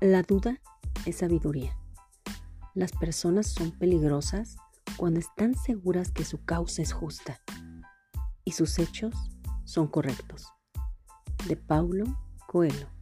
La duda es sabiduría. Las personas son peligrosas cuando están seguras que su causa es justa y sus hechos son correctos. De Paulo Coelho.